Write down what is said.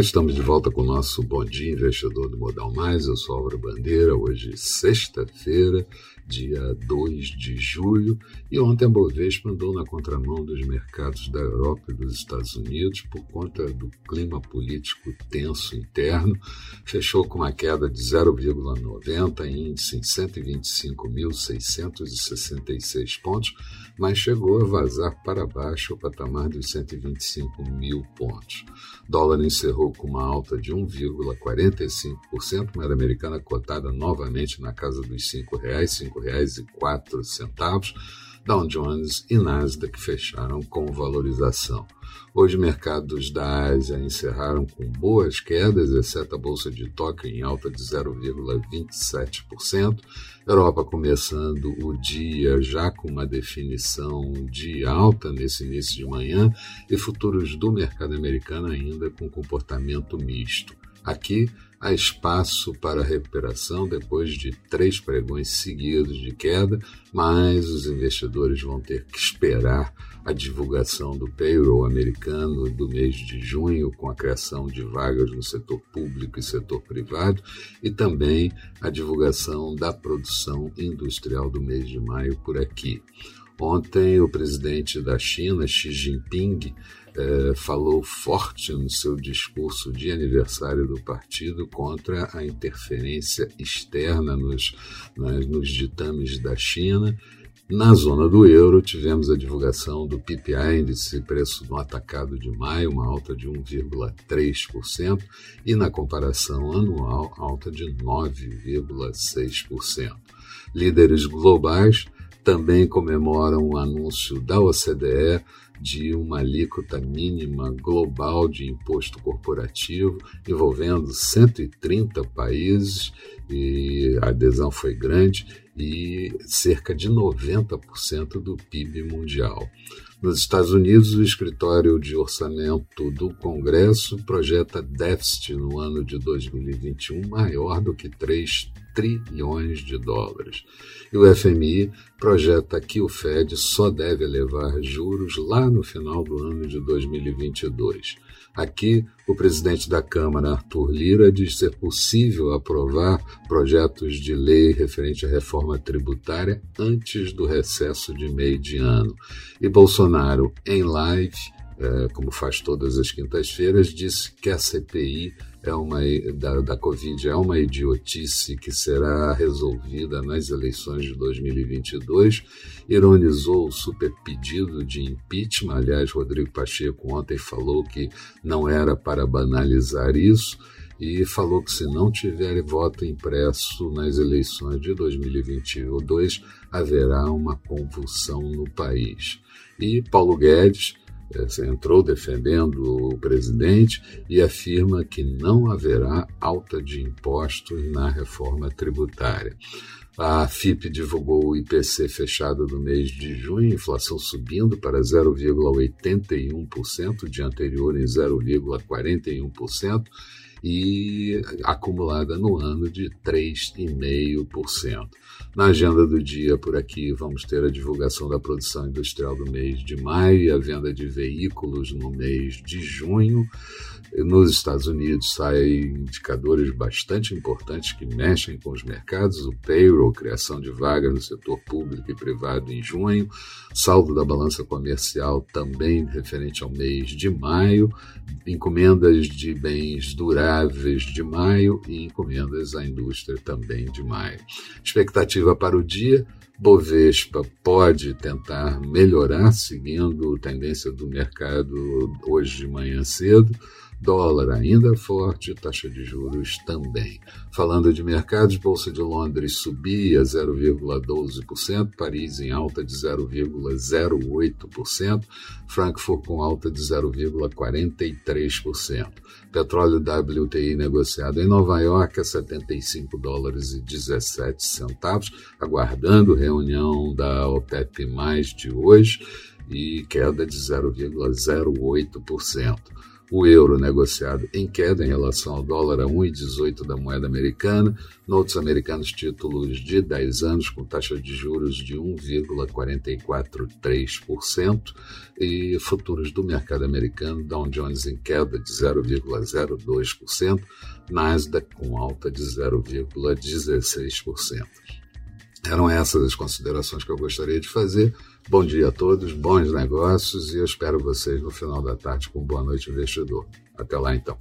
Estamos de volta com o nosso Bom Dia Investidor do Modal Mais. Eu sou Álvaro Bandeira, hoje sexta-feira, dia 2 de julho, e ontem a Bovespa andou na contramão dos mercados da Europa e dos Estados Unidos por conta do clima político tenso interno. Fechou com uma queda de 0,90, índice em 125.666 pontos, mas chegou a vazar para baixo o patamar dos 125 mil pontos. Dólar encerrou com uma alta de 1,45%, moeda americana cotada novamente na casa dos R$ 5,00, R$ 5,04. Dow Jones e Nasdaq fecharam com valorização. Hoje, mercados da Ásia encerraram com boas quedas, exceto a Bolsa de Tóquio em alta de 0,27%. Europa começando o dia já com uma definição de alta nesse início de manhã e futuros do mercado americano ainda com comportamento misto. Aqui há espaço para recuperação depois de três pregões seguidos de queda, mas os investidores vão ter que esperar a divulgação do payroll americano do mês de junho, com a criação de vagas no setor público e setor privado, e também a divulgação da produção industrial do mês de maio por aqui. Ontem, o presidente da China, Xi Jinping, eh, falou forte no seu discurso de aniversário do partido contra a interferência externa nos, nas, nos ditames da China. Na zona do euro, tivemos a divulgação do PPI, índice de preço no atacado de maio, uma alta de 1,3%, e na comparação anual, alta de 9,6%. Líderes globais também comemoram o anúncio da OCDE de uma alíquota mínima global de imposto corporativo envolvendo 130 países e a adesão foi grande e cerca de 90% do PIB mundial. Nos Estados Unidos, o escritório de orçamento do Congresso projeta déficit no ano de 2021 maior do que 3 trilhões de dólares. E o FMI projeta que o Fed só deve elevar juros lá no final do ano de 2022. Aqui, o presidente da Câmara, Arthur Lira, diz ser possível aprovar projetos de lei referente à reforma tributária antes do recesso de meio de ano. E Bolsonaro, em live, é, como faz todas as quintas-feiras, disse que a CPI é uma, da, da Covid é uma idiotice que será resolvida nas eleições de 2022. Ironizou o super pedido de impeachment. Aliás, Rodrigo Pacheco ontem falou que não era para banalizar isso e falou que se não tiver voto impresso nas eleições de 2022, haverá uma convulsão no país. E Paulo Guedes entrou defendendo o presidente e afirma que não haverá alta de impostos na reforma tributária. A FIP divulgou o IPC fechado do mês de junho, inflação subindo para 0,81%, dia anterior em 0,41%, e acumulada no ano de 3,5%. Na agenda do dia por aqui vamos ter a divulgação da produção industrial do mês de maio e a venda de veículos no mês de junho. Nos Estados Unidos saem indicadores bastante importantes que mexem com os mercados, o payroll, criação de vagas no setor público e privado em junho, saldo da balança comercial também referente ao mês de maio, encomendas de bens duráveis de maio e encomendas à indústria também de maio. Expectativa para o dia, Bovespa pode tentar melhorar, seguindo a tendência do mercado hoje de manhã cedo. Dólar ainda forte, taxa de juros também. Falando de mercados, Bolsa de Londres subia 0,12%, Paris em alta de 0,08%, Frankfurt com alta de 0,43%. Petróleo WTI negociado em Nova York a 75 dólares e 17 centavos, aguardando reunião da OPEP+, de hoje, e queda de 0,08%. O euro negociado em queda em relação ao dólar a 1,18 da moeda americana, noutros americanos títulos de 10 anos com taxa de juros de 1,443% e futuros do mercado americano, Dow Jones em queda de 0,02%, Nasdaq com alta de 0,16%. Eram essas as considerações que eu gostaria de fazer. Bom dia a todos, bons negócios e eu espero vocês no final da tarde com Boa Noite Investidor. Até lá então.